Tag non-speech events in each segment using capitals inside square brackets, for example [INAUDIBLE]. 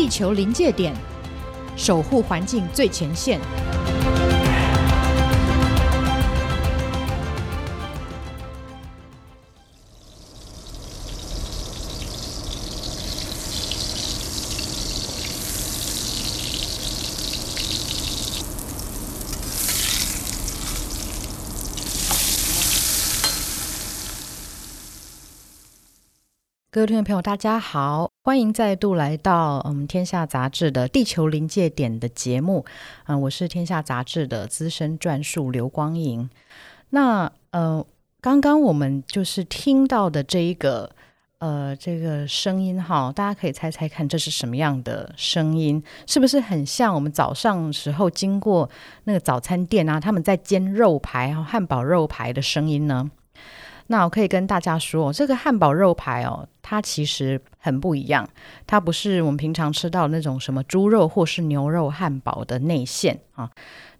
地球临界点，守护环境最前线。各位听众朋友，大家好，欢迎再度来到我们天下杂志的《地球临界点》的节目。嗯，我是天下杂志的资深撰述刘光莹。那呃，刚刚我们就是听到的这一个呃这个声音哈，大家可以猜猜看，这是什么样的声音？是不是很像我们早上时候经过那个早餐店啊，他们在煎肉排啊，汉堡肉排的声音呢？那我可以跟大家说，这个汉堡肉排哦，它其实很不一样。它不是我们平常吃到那种什么猪肉或是牛肉汉堡的内馅啊。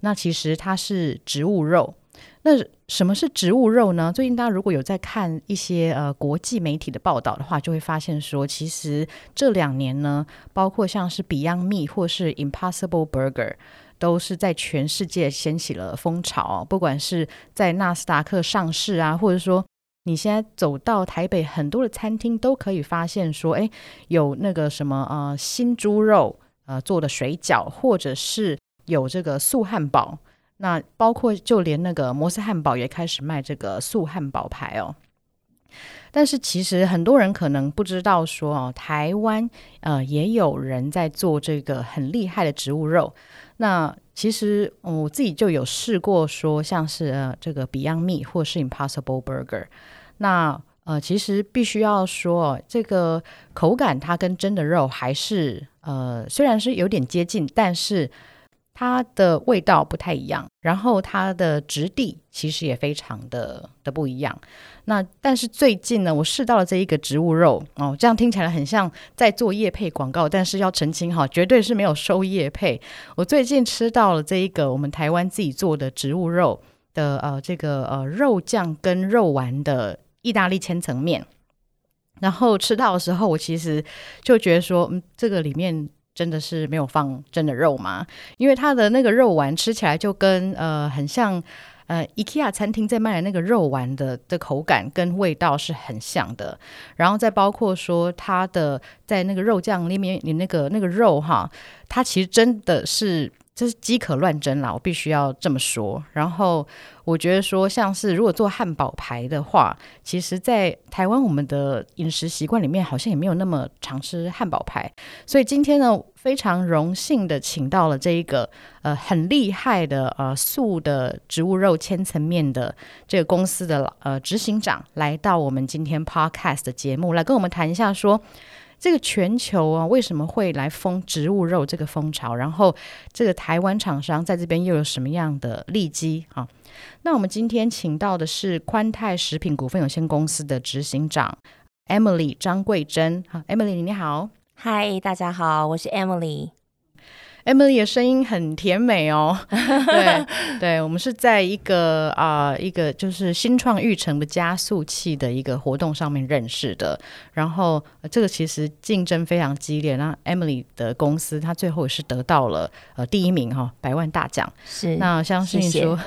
那其实它是植物肉。那什么是植物肉呢？最近大家如果有在看一些呃国际媒体的报道的话，就会发现说，其实这两年呢，包括像是 Beyond Meat 或是 Impossible Burger，都是在全世界掀起了风潮。不管是在纳斯达克上市啊，或者说你现在走到台北很多的餐厅，都可以发现说，哎，有那个什么呃新猪肉呃做的水饺，或者是有这个素汉堡。那包括就连那个摩斯汉堡也开始卖这个素汉堡排哦。但是其实很多人可能不知道说哦，台湾呃也有人在做这个很厉害的植物肉。那其实我自己就有试过，说像是呃这个 Beyond Meat 或是 Impossible Burger，那呃其实必须要说，这个口感它跟真的肉还是呃虽然是有点接近，但是。它的味道不太一样，然后它的质地其实也非常的的不一样。那但是最近呢，我试到了这一个植物肉哦，这样听起来很像在做业配广告，但是要澄清哈，绝对是没有收业配。我最近吃到了这一个我们台湾自己做的植物肉的呃这个呃肉酱跟肉丸的意大利千层面，然后吃到的时候，我其实就觉得说，嗯，这个里面。真的是没有放真的肉吗？因为它的那个肉丸吃起来就跟呃很像呃 IKEA 餐厅在卖的那个肉丸的的口感跟味道是很像的。然后再包括说它的在那个肉酱里面，你那个那个肉哈，它其实真的是。这是饥渴乱真啦，我必须要这么说。然后我觉得说，像是如果做汉堡排的话，其实，在台湾我们的饮食习惯里面，好像也没有那么常吃汉堡排。所以今天呢，非常荣幸的请到了这一个呃很厉害的呃素的植物肉千层面的这个公司的呃执行长，来到我们今天 Podcast 的节目，来跟我们谈一下说。这个全球啊，为什么会来封植物肉这个风潮？然后，这个台湾厂商在这边又有什么样的利基啊？那我们今天请到的是宽泰食品股份有限公司的执行长 Emily 张桂珍。好，Emily 你好，嗨，大家好，我是 Emily。Emily 的声音很甜美哦，[LAUGHS] 对对，我们是在一个啊、呃、一个就是新创育成的加速器的一个活动上面认识的，然后、呃、这个其实竞争非常激烈，那 Emily 的公司她最后也是得到了呃第一名哈、哦，百万大奖，是那相信说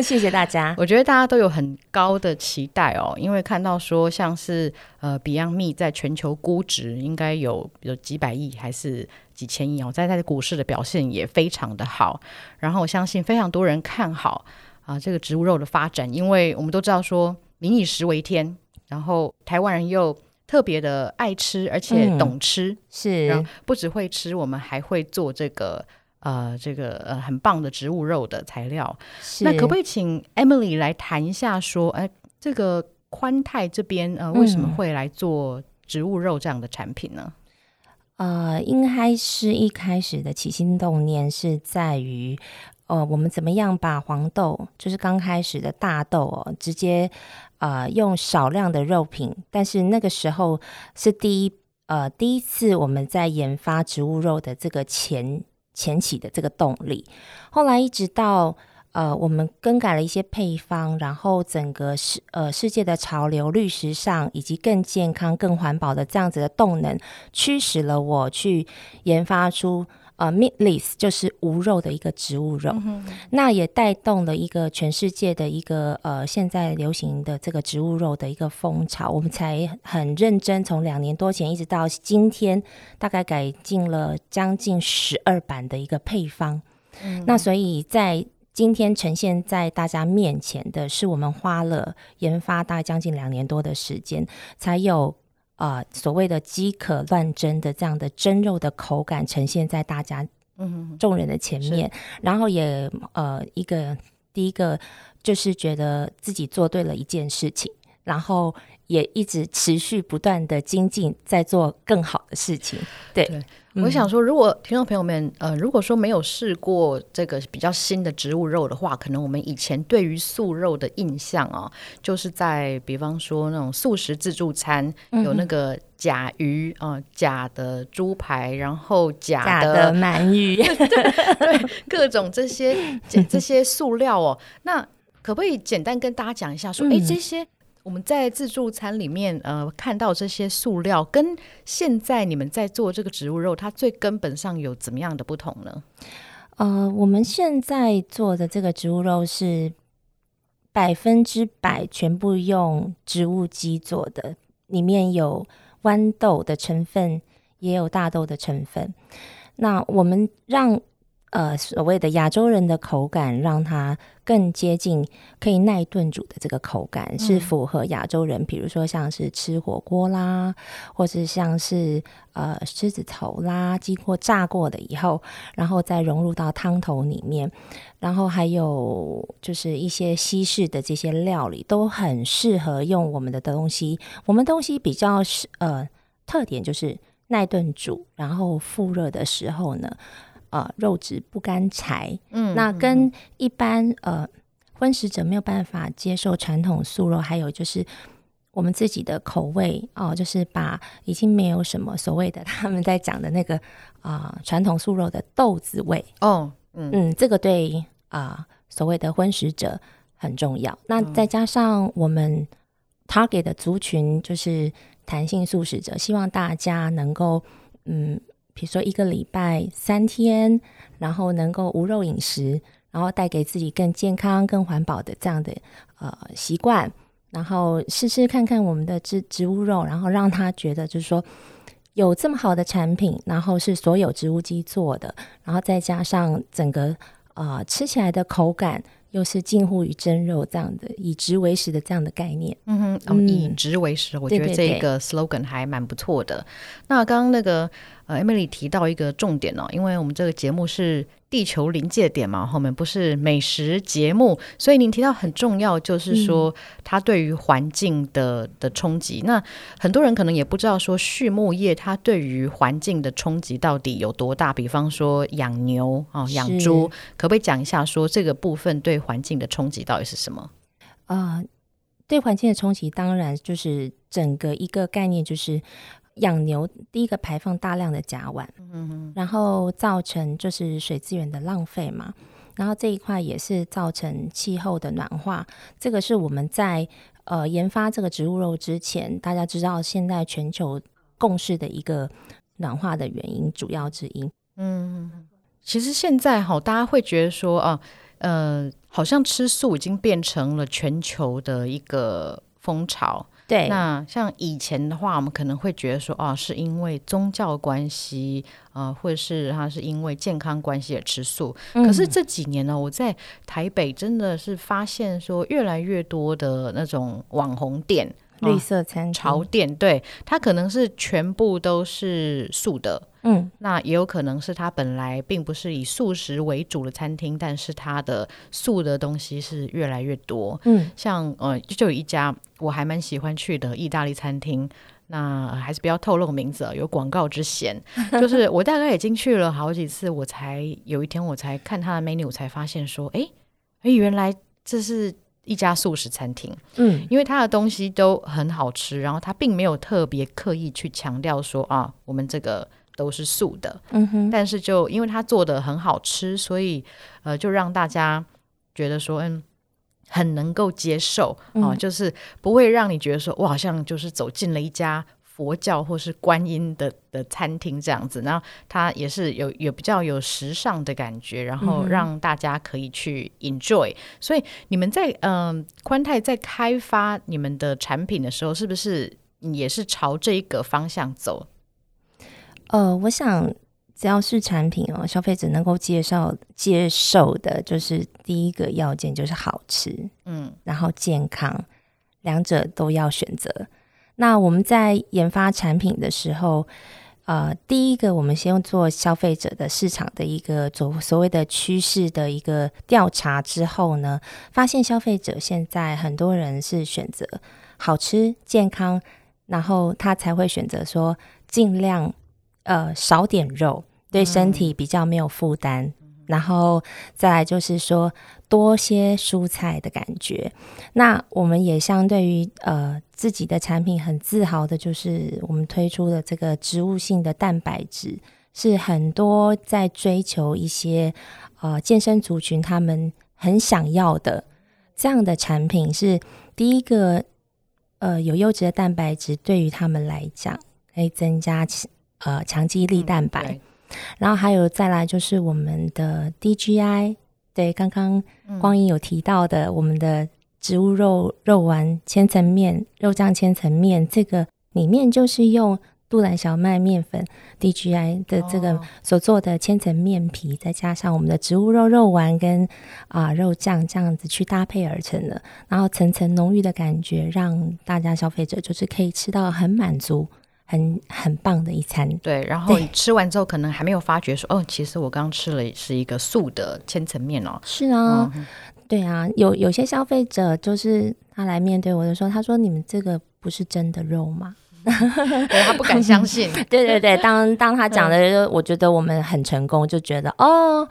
谢谢，[LAUGHS] 大家，[LAUGHS] 我觉得大家都有很高的期待哦，因为看到说像是呃 Beyond Meat 在全球估值应该有有几百亿还是。几千亿哦，在它的股市的表现也非常的好，然后我相信非常多人看好啊这个植物肉的发展，因为我们都知道说民以食为天，然后台湾人又特别的爱吃，而且懂吃，嗯、是，然后不只会吃，我们还会做这个呃这个呃很棒的植物肉的材料。那可不可以请 Emily 来谈一下说，哎，这个宽泰这边呃为什么会来做植物肉这样的产品呢？呃，应该是一开始的起心动念是在于，呃，我们怎么样把黄豆，就是刚开始的大豆哦，直接呃用少量的肉品，但是那个时候是第一呃第一次我们在研发植物肉的这个前前期的这个动力，后来一直到呃，我们更改了一些配方，然后整个世呃世界的潮流、绿时尚以及更健康、更环保的这样子的动能，驱使了我去研发出呃 meatless，就是无肉的一个植物肉。嗯、那也带动了一个全世界的一个呃现在流行的这个植物肉的一个风潮。我们才很认真，从两年多前一直到今天，大概改进了将近十二版的一个配方。嗯、那所以在今天呈现在大家面前的是我们花了研发大概将近两年多的时间，才有啊、呃、所谓的饥渴乱蒸的这样的蒸肉的口感呈现在大家嗯众人的前面，然后也呃一个第一个就是觉得自己做对了一件事情，然后也一直持续不断的精进，在做更好的事情，对。对我想说，如果听众朋友们，呃，如果说没有试过这个比较新的植物肉的话，可能我们以前对于素肉的印象啊，就是在比方说那种素食自助餐，嗯、有那个假鱼啊、呃、假的猪排，然后假的，假的鳗鱼，[LAUGHS] 对对，各种这些这些塑料哦，那可不可以简单跟大家讲一下说，说哎这些。我们在自助餐里面，呃，看到这些塑料，跟现在你们在做这个植物肉，它最根本上有怎么样的不同呢？呃，我们现在做的这个植物肉是百分之百全部用植物基做的，里面有豌豆的成分，也有大豆的成分。那我们让。呃，所谓的亚洲人的口感，让它更接近可以耐炖煮的这个口感，嗯、是符合亚洲人，比如说像是吃火锅啦，或是像是呃狮子头啦，经过炸过的以后，然后再融入到汤头里面，然后还有就是一些西式的这些料理，都很适合用我们的东西。我们东西比较是呃特点就是耐炖煮，然后复热的时候呢。呃，肉质不干柴，嗯，那跟一般呃荤食者没有办法接受传统素肉，还有就是我们自己的口味哦、呃，就是把已经没有什么所谓的 [LAUGHS] 他们在讲的那个啊传、呃、统素肉的豆子味哦，嗯嗯，这个对啊、呃、所谓的荤食者很重要。那再加上我们 target 的族群就是弹性素食者，希望大家能够嗯。比如说一个礼拜三天，然后能够无肉饮食，然后带给自己更健康、更环保的这样的呃习惯，然后试试看看我们的植植物肉，然后让他觉得就是说有这么好的产品，然后是所有植物基做的，然后再加上整个呃吃起来的口感。又是近乎于真肉这样的以植为食的这样的概念，嗯哼，嗯以植为食，我觉得这个 slogan 还蛮不错的。对对对，那刚刚那个呃 Emily 提到一个重点哦，因为我们这个节目是。地球临界点嘛，后面不是美食节目，所以您提到很重要，就是说它对于环境的的冲击。那很多人可能也不知道说畜牧业它对于环境的冲击到底有多大。比方说养牛啊、养猪，可不可以讲一下说这个部分对环境的冲击到底是什么？啊、呃，对环境的冲击，当然就是整个一个概念就是。养牛第一个排放大量的甲烷，嗯哼，然后造成就是水资源的浪费嘛，然后这一块也是造成气候的暖化。这个是我们在呃研发这个植物肉之前，大家知道现在全球共识的一个暖化的原因主要之一。嗯，其实现在哈，大家会觉得说啊，呃，好像吃素已经变成了全球的一个风潮。对，那像以前的话，我们可能会觉得说，哦，是因为宗教关系，呃，或者是他是因为健康关系而吃素。嗯。可是这几年呢，我在台北真的是发现说，越来越多的那种网红店、绿色餐潮店，对，它可能是全部都是素的。嗯，那也有可能是它本来并不是以素食为主的餐厅，但是它的素的东西是越来越多。嗯，像呃，就有一家我还蛮喜欢去的意大利餐厅，那还是不要透露名字，有广告之嫌。[LAUGHS] 就是我大概已经去了好几次，我才有一天我才看它的 menu，我才发现说，哎哎，原来这是一家素食餐厅。嗯，因为它的东西都很好吃，然后它并没有特别刻意去强调说啊，我们这个。都是素的，嗯哼，但是就因为它做的很好吃，所以呃，就让大家觉得说，嗯，很能够接受啊、就是不会让你觉得说，我好像就是走进了一家佛教或是观音的的餐厅这样子。然后它也是有有比较有时尚的感觉，然后让大家可以去 enjoy。嗯、所以你们在嗯宽泰在开发你们的产品的时候，是不是也是朝这一个方向走？呃，我想。只要是产品哦，消费者能够接受接受的，就是第一个要件就是好吃，嗯，然后健康，两者都要选择。那我们在研发产品的时候，呃，第一个我们先做消费者的市场的一个所所谓的趋势的一个调查之后呢，发现消费者现在很多人是选择好吃健康，然后他才会选择说尽量呃少点肉。对身体比较没有负担，嗯、然后再来就是说多些蔬菜的感觉。那我们也相对于呃自己的产品很自豪的，就是我们推出的这个植物性的蛋白质，是很多在追求一些呃健身族群他们很想要的这样的产品。是第一个呃有优质的蛋白质，对于他们来讲可以增加呃强肌力蛋白。嗯然后还有再来就是我们的 DGI，对，刚刚光影有提到的我们的植物肉肉丸千层面、肉酱千层面，这个里面就是用杜兰小麦面粉 DGI 的这个所做的千层面皮，再加上我们的植物肉肉丸跟啊、呃、肉酱这样子去搭配而成的，然后层层浓郁的感觉，让大家消费者就是可以吃到很满足。很很棒的一餐，对。然后你吃完之后，可能还没有发觉说，哦，其实我刚吃了是一个素的千层面哦。是啊，嗯、对啊，有有些消费者就是他来面对我的时候，他说：“你们这个不是真的肉吗？” [LAUGHS] 对，他不敢相信。[LAUGHS] 对对对，当 [LAUGHS] 当他讲的时候，我觉得我们很成功，就觉得哦，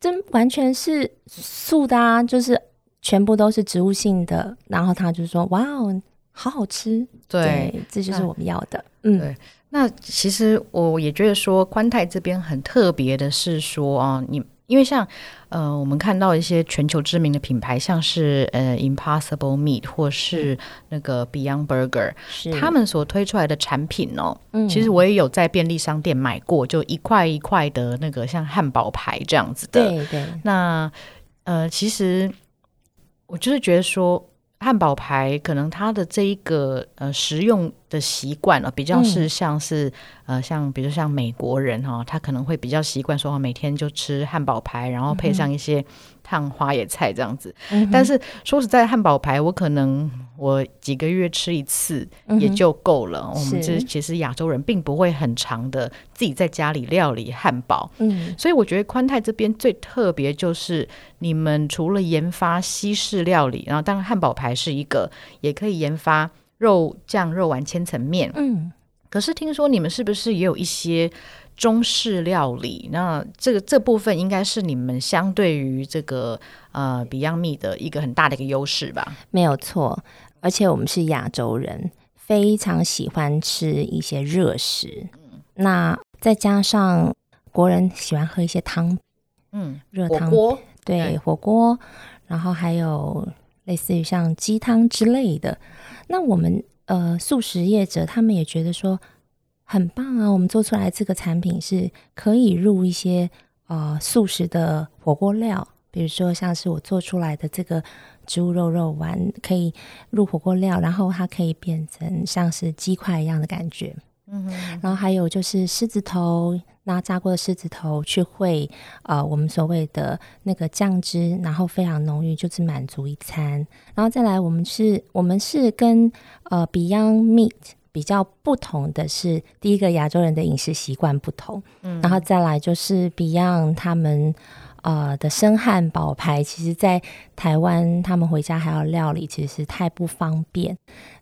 真完全是素的啊，就是全部都是植物性的。然后他就说：“哇哦。”好好吃，对，对，这就是我们要的。嗯，对。那其实我也觉得说，宽泰这边很特别的是说啊，你因为像呃，我们看到一些全球知名的品牌，像是呃 Impossible Meat 或是那个 Beyond Burger，他们所推出来的产品哦。嗯，其实我也有在便利商店买过，就一块一块的那个像汉堡排这样子的。对对。那呃，其实我就是觉得说。汉堡排可能它的这一个呃食用的习惯啊，比较是像是、嗯、呃像比如像美国人哈、哦，他可能会比较习惯说每天就吃汉堡排，然后配上一些烫花野菜这样子。嗯、但是说实在，汉堡排我可能我几个月吃一次也就够了。嗯、我们这其实亚洲人并不会很长的自己在家里料理汉堡。嗯，所以我觉得宽泰这边最特别就是你们除了研发西式料理，然后当然汉堡排。是一个，也可以研发肉酱肉丸千层面。嗯，可是听说你们是不是也有一些中式料理？那这个这部分应该是你们相对于这个呃 Beyond Meat 的一个很大的一个优势吧？没有错，而且我们是亚洲人，非常喜欢吃一些热食。嗯，那再加上国人喜欢喝一些汤，嗯，热汤锅，对火锅，然后还有。类似于像鸡汤之类的，那我们呃素食业者他们也觉得说很棒啊，我们做出来这个产品是可以入一些呃素食的火锅料，比如说像是我做出来的这个植物肉肉丸可以入火锅料，然后它可以变成像是鸡块一样的感觉。嗯，然后还有就是狮子头，那炸过的狮子头去烩，呃，我们所谓的那个酱汁，然后非常浓郁，就是满足一餐。然后再来，我们是，我们是跟呃 Beyond Meat 比较不同的是，第一个亚洲人的饮食习惯不同，嗯，然后再来就是 Beyond 他们。呃的生汉堡排，其实在台湾他们回家还要料理，其实是太不方便。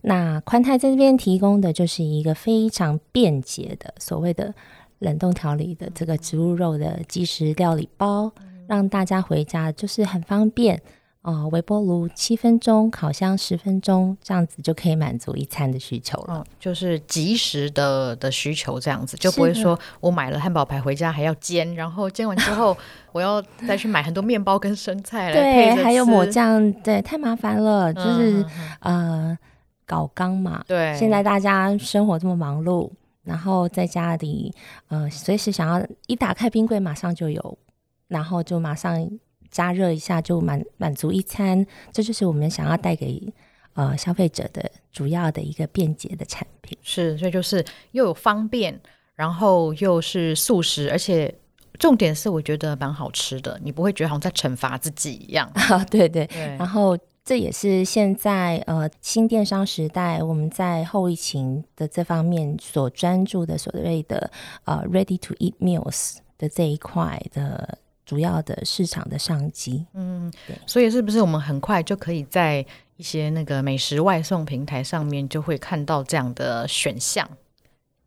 那宽泰在这边提供的就是一个非常便捷的所谓的冷冻调理的这个植物肉的即食料理包，让大家回家就是很方便呃，微波炉七分钟，烤箱十分钟，这样子就可以满足一餐的需求了。哦、就是即时的的需求，这样子就不会说我买了汉堡排回家还要煎，然后煎完之后 [LAUGHS] 我要再去买很多面包跟生菜来配对，还有抹酱，对，太麻烦了。就是、嗯、呃，搞缸嘛。对，现在大家生活这么忙碌，然后在家里呃，随时想要一打开冰柜马上就有，然后就马上。加热一下就满满足一餐，这就是我们想要带给呃消费者的主要的一个便捷的产品。是，所以就是又有方便，然后又是素食，而且重点是我觉得蛮好吃的，你不会觉得好像在惩罚自己一样。啊，[LAUGHS] 对对对。然后这也是现在呃新电商时代，我们在后疫情的这方面所专注的所谓的呃 ready to eat meals 的这一块的。主要的市场的商机，嗯，对，所以是不是我们很快就可以在一些那个美食外送平台上面就会看到这样的选项？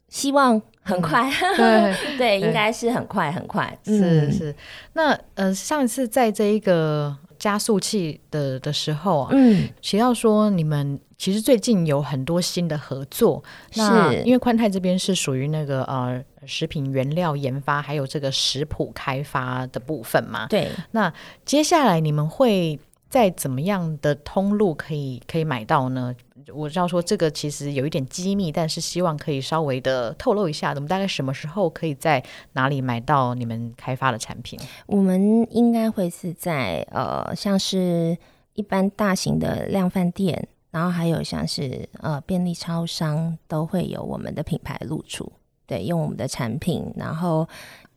希望很快，嗯、[LAUGHS] 对。对，应该是很快很快，是、嗯、是。那呃，上一次在这一个加速器的的时候啊，嗯，提到说你们其实最近有很多新的合作，是那因为宽泰这边是属于那个呃。食品原料研发还有这个食谱开发的部分嘛？对。那接下来你们会在怎么样的通路可以可以买到呢？我知道说这个其实有一点机密，但是希望可以稍微的透露一下，我们大概什么时候可以在哪里买到你们开发的产品？我们应该会是在呃，像是一般大型的量贩店，然后还有像是呃便利超商都会有我们的品牌露出。对，用我们的产品，然后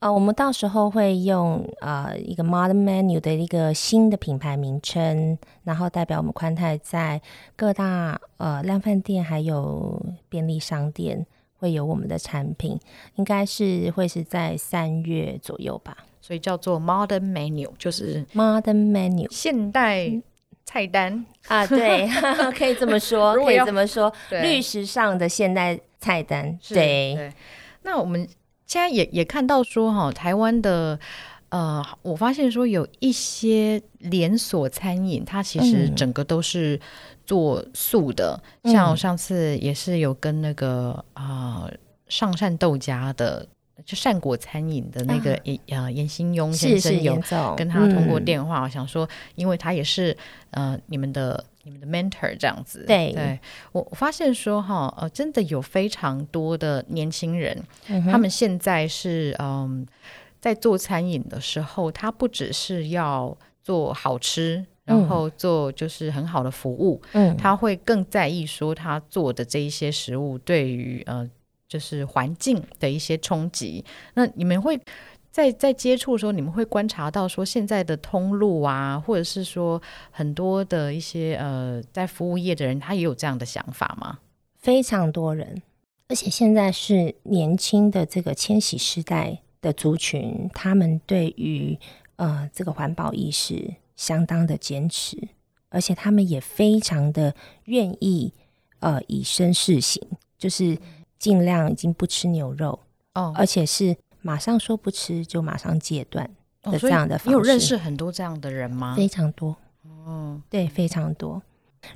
呃，我们到时候会用呃一个 Modern Menu 的一个新的品牌名称，然后代表我们宽泰在各大呃量贩店还有便利商店会有我们的产品，应该是会是在三月左右吧。所以叫做 Modern Menu，就是 Modern Menu 现代菜单啊，对，[LAUGHS] 可以这么说，[LAUGHS] 可以这么说，绿时尚的现代菜单，对。对那我们现在也也看到说哈，台湾的呃，我发现说有一些连锁餐饮，它其实整个都是做素的。嗯、像我上次也是有跟那个啊、呃、上善豆家的，就善果餐饮的那个严呃严新庸先生有跟他通过电话，想说，因为他也是呃你们的。你们的 mentor 这样子，对，对我发现说哈，呃，真的有非常多的年轻人，嗯、他们现在是嗯，在做餐饮的时候，他不只是要做好吃，然后做就是很好的服务，嗯，他会更在意说他做的这一些食物对于呃，就是环境的一些冲击。那你们会？在在接触的时候，你们会观察到说现在的通路啊，或者是说很多的一些呃，在服务业的人，他也有这样的想法吗？非常多人，而且现在是年轻的这个千禧时代的族群，他们对于呃这个环保意识相当的坚持，而且他们也非常的愿意呃以身试行，就是尽量已经不吃牛肉哦，而且是。马上说不吃就马上戒断的这样的方式。哦，你有认识很多这样的人吗？非常多，哦，对，非常多。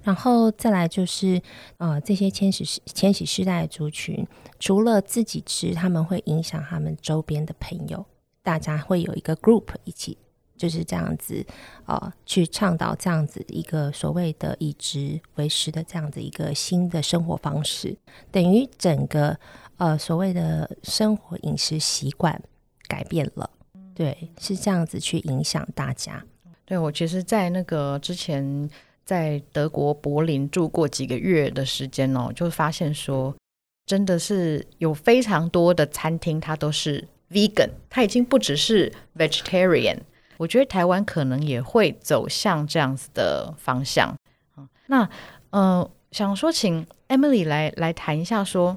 然后再来就是，呃，这些千禧千禧世代的族群，除了自己吃，他们会影响他们周边的朋友，大家会有一个 group 一起，就是这样子，呃，去倡导这样子一个所谓的以食为食的这样子一个新的生活方式，等于整个。呃，所谓的生活饮食习惯改变了，对，是这样子去影响大家。对，我其实，在那个之前在德国柏林住过几个月的时间哦，就发现说，真的是有非常多的餐厅，它都是 vegan，它已经不只是 vegetarian。我觉得台湾可能也会走向这样子的方向。那呃，想说请 Emily 来来谈一下说。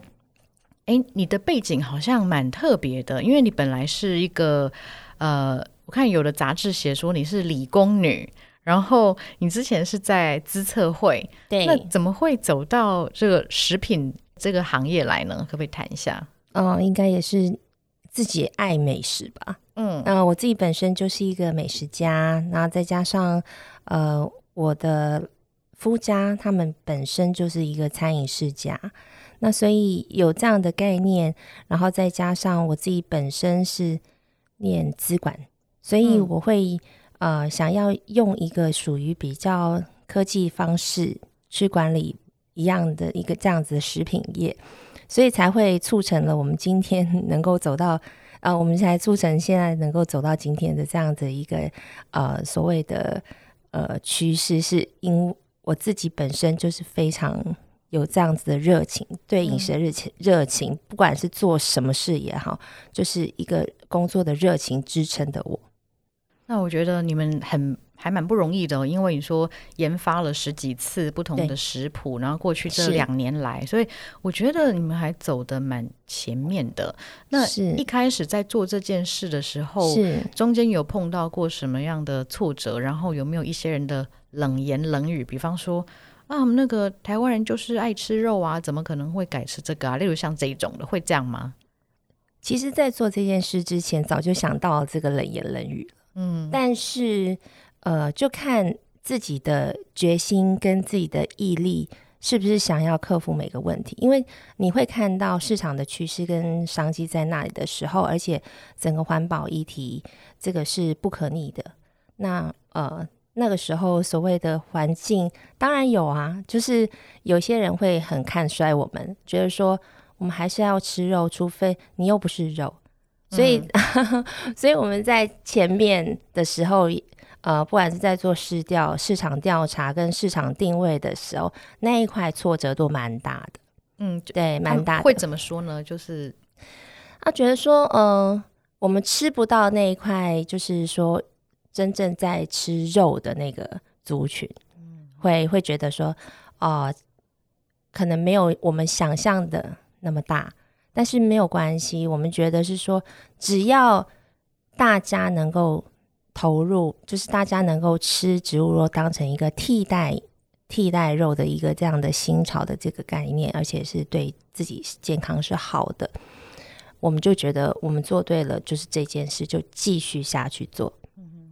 哎，你的背景好像蛮特别的，因为你本来是一个呃，我看有的杂志写说你是理工女，然后你之前是在资策会，对，那怎么会走到这个食品这个行业来呢？可不可以谈一下？嗯，应该也是自己爱美食吧。嗯，那我自己本身就是一个美食家，然后再加上呃，我的夫家他们本身就是一个餐饮世家，那所以有这样的概念，然后再加上我自己本身是念资管，所以我会、嗯、呃想要用一个属于比较科技方式去管理一样的一个这样子的食品业，所以才会促成了我们今天 [LAUGHS] 能够走到呃，我们才促成现在能够走到今天的这样的一个呃所谓的呃趋势，是因为我自己本身就是非常有这样子的热情，对饮食的热情热情，不管是做什么事也好，就是一个工作的热情支撑的我。那我觉得你们很还蛮不容易的哦，因为你说研发了十几次不同的食谱，然后过去这两年来，所以我觉得你们还走的蛮前面的。那一开始在做这件事的时候，中间有碰到过什么样的挫折？然后有没有一些人的冷言冷语？比方说啊，那个台湾人就是爱吃肉啊，怎么可能会改吃这个啊？例如像这一种的，会这样吗？其实，在做这件事之前，早就想到了这个冷言冷语。嗯，但是，呃，就看自己的决心跟自己的毅力，是不是想要克服每个问题？因为你会看到市场的趋势跟商机在那里的时候，而且整个环保议题这个是不可逆的。那呃，那个时候所谓的环境，当然有啊，就是有些人会很看衰我们，觉得说我们还是要吃肉，除非你又不是肉。所以，嗯、[LAUGHS] 所以我们在前面的时候，呃，不管是在做市调、市场调查跟市场定位的时候，那一块挫折都蛮大的。嗯，对，蛮大的。会怎么说呢？就是他觉得说，嗯、呃，我们吃不到那一块，就是说真正在吃肉的那个族群，嗯、会会觉得说，哦、呃，可能没有我们想象的那么大。但是没有关系，我们觉得是说，只要大家能够投入，就是大家能够吃植物肉当成一个替代替代肉的一个这样的新潮的这个概念，而且是对自己健康是好的，我们就觉得我们做对了，就是这件事就继续下去做。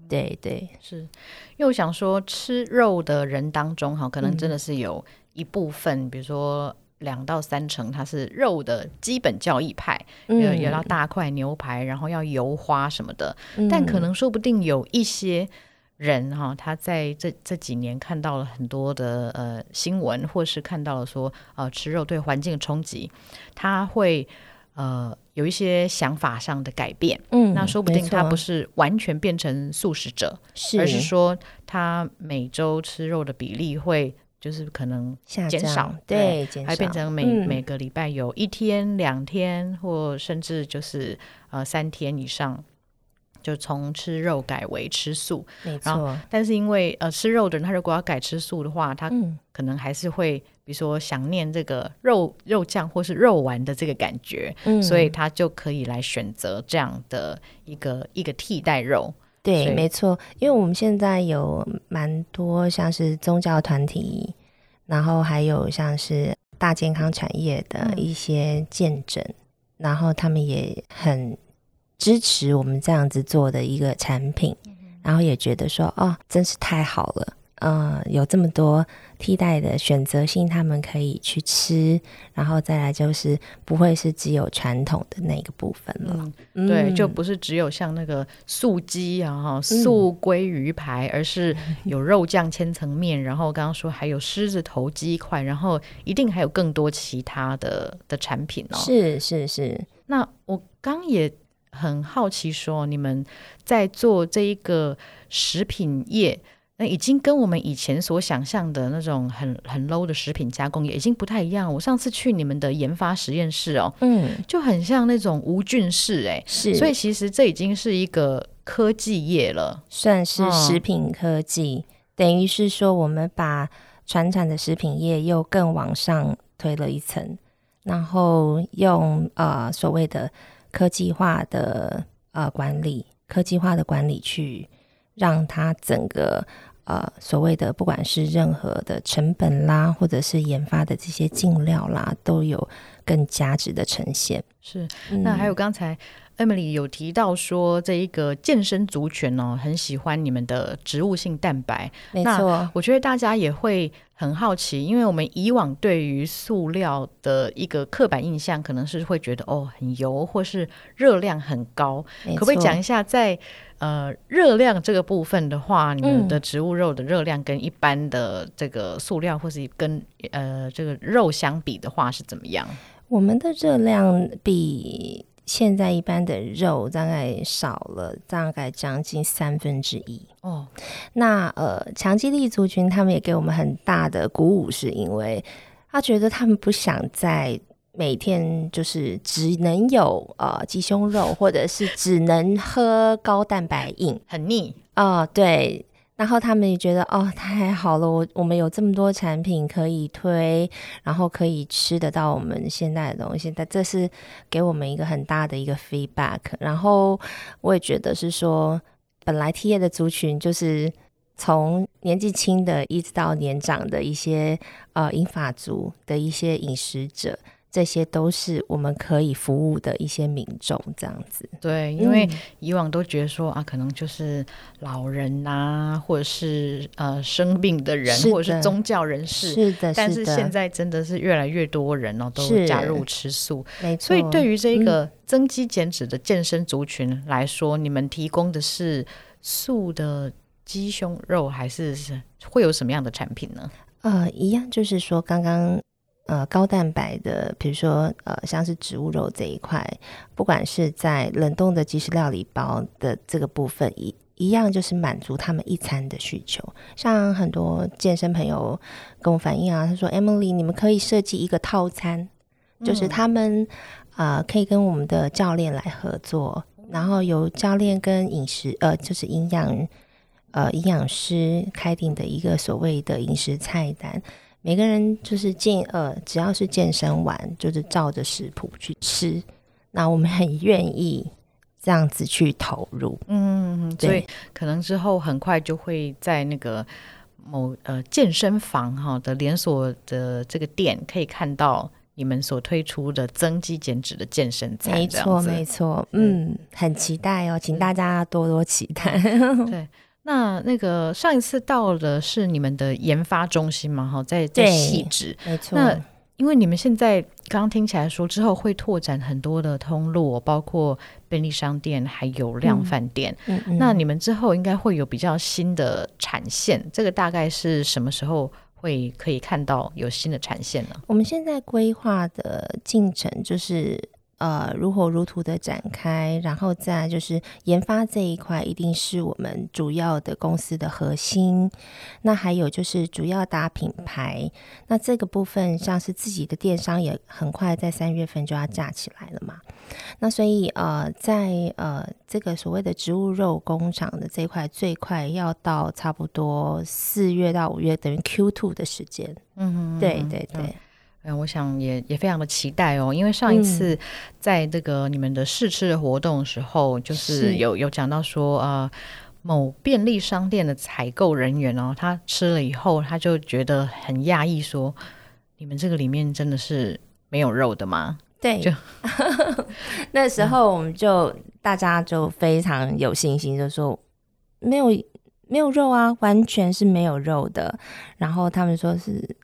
嗯，对对，是因为我想说，吃肉的人当中，哈，可能真的是有一部分，嗯、比如说。两到三成，它是肉的基本教义派，嗯、有有要大块牛排，然后要油花什么的。嗯、但可能说不定有一些人哈，他在这这几年看到了很多的呃新闻，或是看到了说呃吃肉对环境的冲击，他会呃有一些想法上的改变。嗯，那说不定他不是完全变成素食者，是而是说他每周吃肉的比例会。就是可能减少，对，减少，还变成每、嗯、每个礼拜有一天、两天，或甚至就是呃三天以上，就从吃肉改为吃素。没错。但是因为呃吃肉的人，他如果要改吃素的话，他可能还是会，比如说想念这个肉肉酱或是肉丸的这个感觉，嗯、所以他就可以来选择这样的一个一个替代肉。对，没错，因为我们现在有蛮多像是宗教团体，然后还有像是大健康产业的一些见证，嗯、然后他们也很支持我们这样子做的一个产品，嗯、然后也觉得说，哦，真是太好了。嗯，有这么多替代的选择性，他们可以去吃，然后再来就是不会是只有传统的那个部分了。嗯、对，就不是只有像那个素鸡啊、哈素鲑鱼排，嗯、而是 [LAUGHS] 有肉酱千层面，然后刚刚说还有狮子头鸡块，然后一定还有更多其他的的产品哦。是是是。那我刚也很好奇说，你们在做这一个食品业。那已经跟我们以前所想象的那种很很 low 的食品加工业已经不太一样。我上次去你们的研发实验室哦，嗯，就很像那种无菌室哎，是，所以其实这已经是一个科技业了，算是食品科技，嗯、等于是说我们把传统的食品业又更往上推了一层，然后用呃所谓的科技化的呃管理，科技化的管理去让它整个。呃，所谓的不管是任何的成本啦，或者是研发的这些进料啦，都有更价值的呈现。是，那还有刚才 Emily 有提到说，这一个健身族群哦，很喜欢你们的植物性蛋白。没错，我觉得大家也会很好奇，因为我们以往对于塑料的一个刻板印象，可能是会觉得哦很油，或是热量很高。可不可以讲一下在，在呃热量这个部分的话，你们的植物肉的热量跟一般的这个塑料或是跟呃这个肉相比的话是怎么样？我们的热量比。现在一般的肉大概少了大概将近三分之一哦。那呃，强肌力族群他们也给我们很大的鼓舞，是因为他觉得他们不想再每天就是只能有呃鸡胸肉，或者是只能喝高蛋白饮，很腻啊、呃。对。然后他们也觉得哦，太好了，我我们有这么多产品可以推，然后可以吃得到我们现在的东西，但这是给我们一个很大的一个 feedback。然后我也觉得是说，本来 TA 的族群就是从年纪轻的一直到年长的一些呃银发族的一些饮食者。这些都是我们可以服务的一些民众，这样子。对，因为以往都觉得说、嗯、啊，可能就是老人呐、啊，或者是呃生病的人，或者是宗教人士。是的，但是现在真的是越来越多人哦，都加入吃素。没错。所以对于这个增肌减脂的健身族群来说，嗯、你们提供的是素的鸡胸肉，还是是会有什么样的产品呢？呃，一样，就是说刚刚。呃，高蛋白的，比如说呃，像是植物肉这一块，不管是在冷冻的即食料理包的这个部分，一一样就是满足他们一餐的需求。像很多健身朋友跟我反映啊，他说：“Emily，你们可以设计一个套餐，就是他们啊、可以跟我们的教练来合作，然后由教练跟饮食呃，就是营养呃营养师开定的一个所谓的饮食菜单。”每个人就是健呃，只要是健身完，就是照着食谱去吃。那我们很愿意这样子去投入，嗯，所以可能之后很快就会在那个某呃健身房哈的连锁的这个店，可以看到你们所推出的增肌减脂的健身餐。没错，没错，嗯，很期待哦，请大家多多期待。对。[LAUGHS] 那那个上一次到的是你们的研发中心嘛？哈，在在细致，没错。那因为你们现在刚刚听起来说之后会拓展很多的通路，包括便利商店还有量贩店。嗯嗯嗯。那你们之后应该会有比较新的产线，这个大概是什么时候会可以看到有新的产线呢？我们现在规划的进程就是。呃，如火如荼的展开，然后再就是研发这一块，一定是我们主要的公司的核心。那还有就是主要打品牌，那这个部分像是自己的电商也很快在三月份就要架起来了嘛。那所以呃，在呃这个所谓的植物肉工厂的这一块，最快要到差不多四月到五月，等于 Q two 的时间。嗯哼，对对对。嗯，我想也也非常的期待哦，因为上一次在这个你们的试吃的活动的时候，嗯、就是有有讲到说，呃，某便利商店的采购人员哦，他吃了以后，他就觉得很讶异，说，你们这个里面真的是没有肉的吗？对，就 [LAUGHS] 那时候我们就、嗯、大家就非常有信心，就说没有没有肉啊，完全是没有肉的。然后他们说是。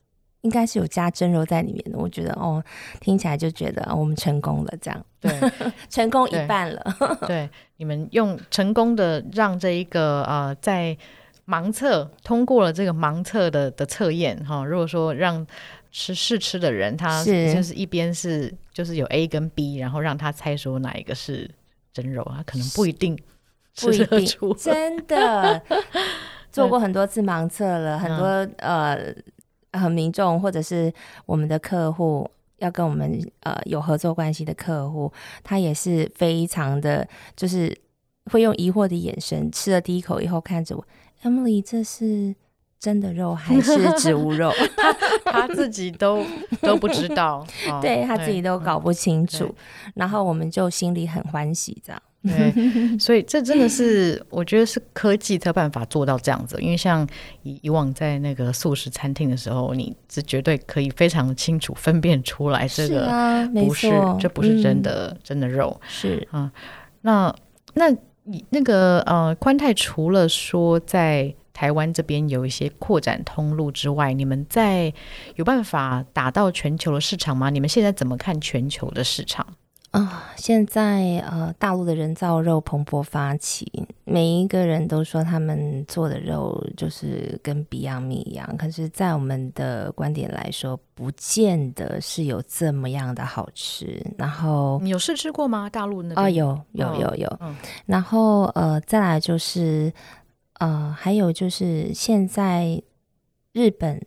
应该是有加真肉在里面的，我觉得哦，听起来就觉得我们成功了，这样对，[LAUGHS] 成功一半了。对，[LAUGHS] 对，你们用成功的让这一个呃，在盲测通过了这个盲测的的测验哈。如果说让吃试吃的人，他就是一边是就是有 A 跟 B，然后让他猜说哪一个是真肉，他可能不一定吃得出，真的 [LAUGHS] 做过很多次盲测了，很多、嗯、呃。和民众或者是我们的客户要跟我们呃有合作关系的客户，他也是非常的，就是会用疑惑的眼神吃了第一口以后看着我，Emily，这是真的肉还是 [LAUGHS] 植物肉？他他自己都都不知道，[LAUGHS] 哦、对他自己都搞不清楚，然后我们就心里很欢喜这样。[LAUGHS] 对，所以这真的是我觉得是科技才有办法做到这样子。因为像以以往在那个素食餐厅的时候，你是绝对可以非常清楚分辨出来这个不是，这不是真的、嗯、真的肉是啊。那那你那个呃，宽泰除了说在台湾这边有一些扩展通路之外，你们在有办法打到全球的市场吗？你们现在怎么看全球的市场？啊、哦，现在呃，大陆的人造肉蓬勃发起，每一个人都说他们做的肉就是跟 Beyond Meat 一样，可是，在我们的观点来说，不见得是有这么样的好吃。然后你有试吃过吗？大陆那边？啊、哦，有有有有。嗯、然后呃，再来就是呃，还有就是现在日本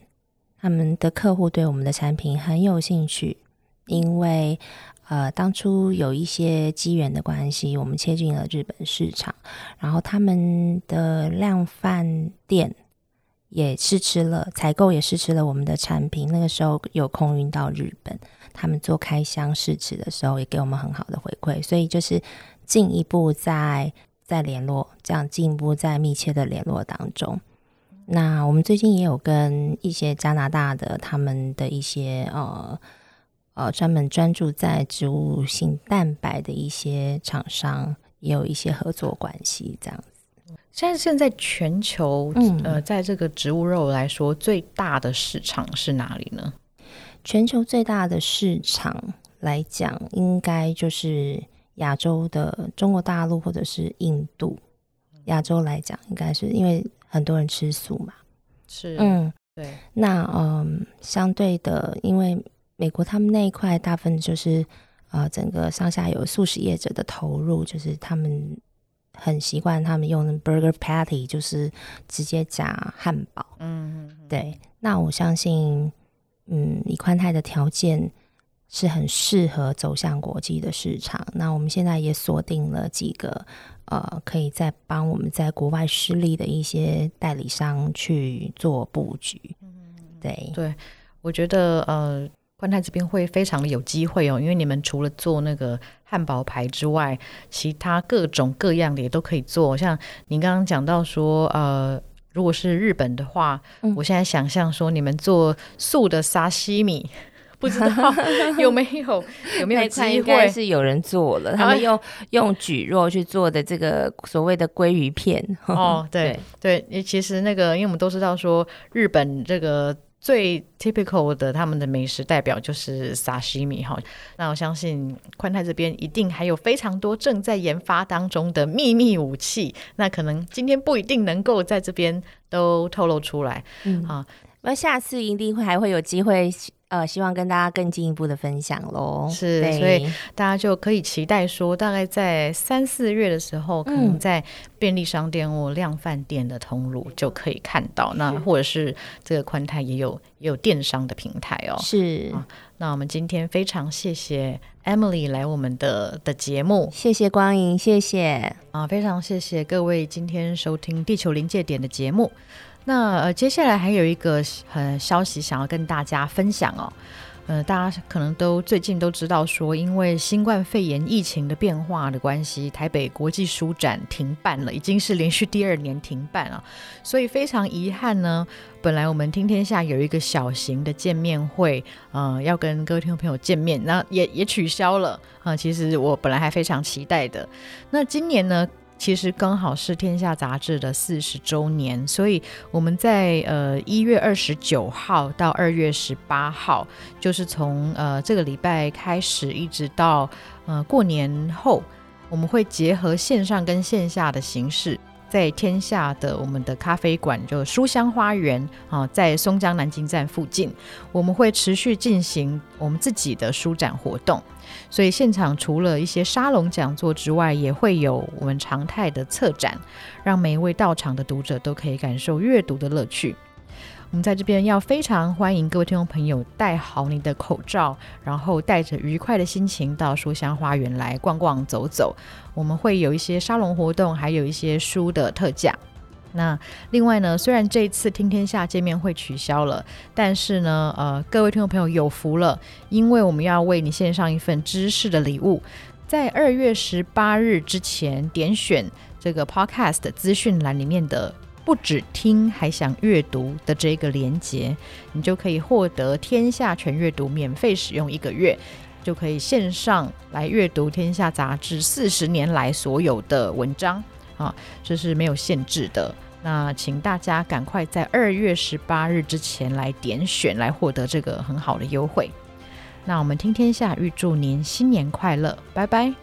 他们的客户对我们的产品很有兴趣，因为。呃，当初有一些机缘的关系，我们切进了日本市场，然后他们的量贩店也试吃了，采购也试吃了我们的产品。那个时候有空运到日本，他们做开箱试吃的时候，也给我们很好的回馈，所以就是进一步在在联络，这样进一步在密切的联络当中。那我们最近也有跟一些加拿大的他们的一些呃。呃，专门专注在植物性蛋白的一些厂商，也有一些合作关系，这样子。现在现在全球，嗯、呃，在这个植物肉来说，最大的市场是哪里呢？全球最大的市场来讲，应该就是亚洲的中国大陆或者是印度。亚洲来讲，应该是因为很多人吃素嘛。是，嗯，对。那嗯，相对的，因为美国他们那一块大部分就是，呃，整个上下游素食业者的投入，就是他们很习惯他们用 burger patty，就是直接夹汉堡。嗯，对。那我相信，嗯，以宽泰的条件是很适合走向国际的市场。那我们现在也锁定了几个，呃，可以在帮我们在国外失利的一些代理商去做布局。嗯，对对，我觉得呃。宽泰这边会非常的有机会哦，因为你们除了做那个汉堡排之外，其他各种各样的也都可以做。像您刚刚讲到说，呃，如果是日本的话，嗯、我现在想象说你们做素的沙西米，[LAUGHS] 不知道有没有有没有机会？应该是有人做了，他们用用蒟蒻去做的这个所谓的鲑鱼片。[LAUGHS] 哦，对对，对，其实那个，因为我们都知道说日本这个。最 typical 的他们的美食代表就是沙西米哈，那我相信宽泰这边一定还有非常多正在研发当中的秘密武器，那可能今天不一定能够在这边都透露出来，嗯啊，那下次一定会还会有机会。呃，希望跟大家更进一步的分享喽。是，所以大家就可以期待说，大概在三四月的时候，可能在便利商店或量贩店的通路就可以看到。嗯、那或者是这个宽泰也有也有电商的平台哦。是、啊。那我们今天非常谢谢 Emily 来我们的的节目，谢谢光影，谢谢啊，非常谢谢各位今天收听《地球临界点》的节目。那呃，接下来还有一个呃消息想要跟大家分享哦。呃，大家可能都最近都知道说，因为新冠肺炎疫情的变化的关系，台北国际书展停办了，已经是连续第二年停办了。所以非常遗憾呢，本来我们听天下有一个小型的见面会，呃，要跟各位听众朋友见面，那也也取消了啊，呃。其实我本来还非常期待的。那今年呢？其实刚好是《天下》杂志的四十周年，所以我们在呃一月二十九号到二月十八号，就是从呃这个礼拜开始，一直到呃过年后，我们会结合线上跟线下的形式，在天下的我们的咖啡馆，就书香花园啊，在松江南京站附近，我们会持续进行我们自己的书展活动。所以现场除了一些沙龙讲座之外，也会有我们常态的策展，让每一位到场的读者都可以感受阅读的乐趣。我们在这边要非常欢迎各位听众朋友戴好你的口罩，然后带着愉快的心情到书香花园来逛逛走走。我们会有一些沙龙活动，还有一些书的特价。那另外呢，虽然这一次听天下见面会取消了，但是呢，呃，各位听众朋友有福了，因为我们要为你献上一份知识的礼物，在二月十八日之前点选这个 Podcast 资讯栏里面的“不只听还想阅读”的这个连接，你就可以获得天下全阅读免费使用一个月。就可以线上来阅读《天下杂志》四十年来所有的文章啊，这是没有限制的。那请大家赶快在二月十八日之前来点选来获得这个很好的优惠。那我们听天下预祝您新年快乐拜拜。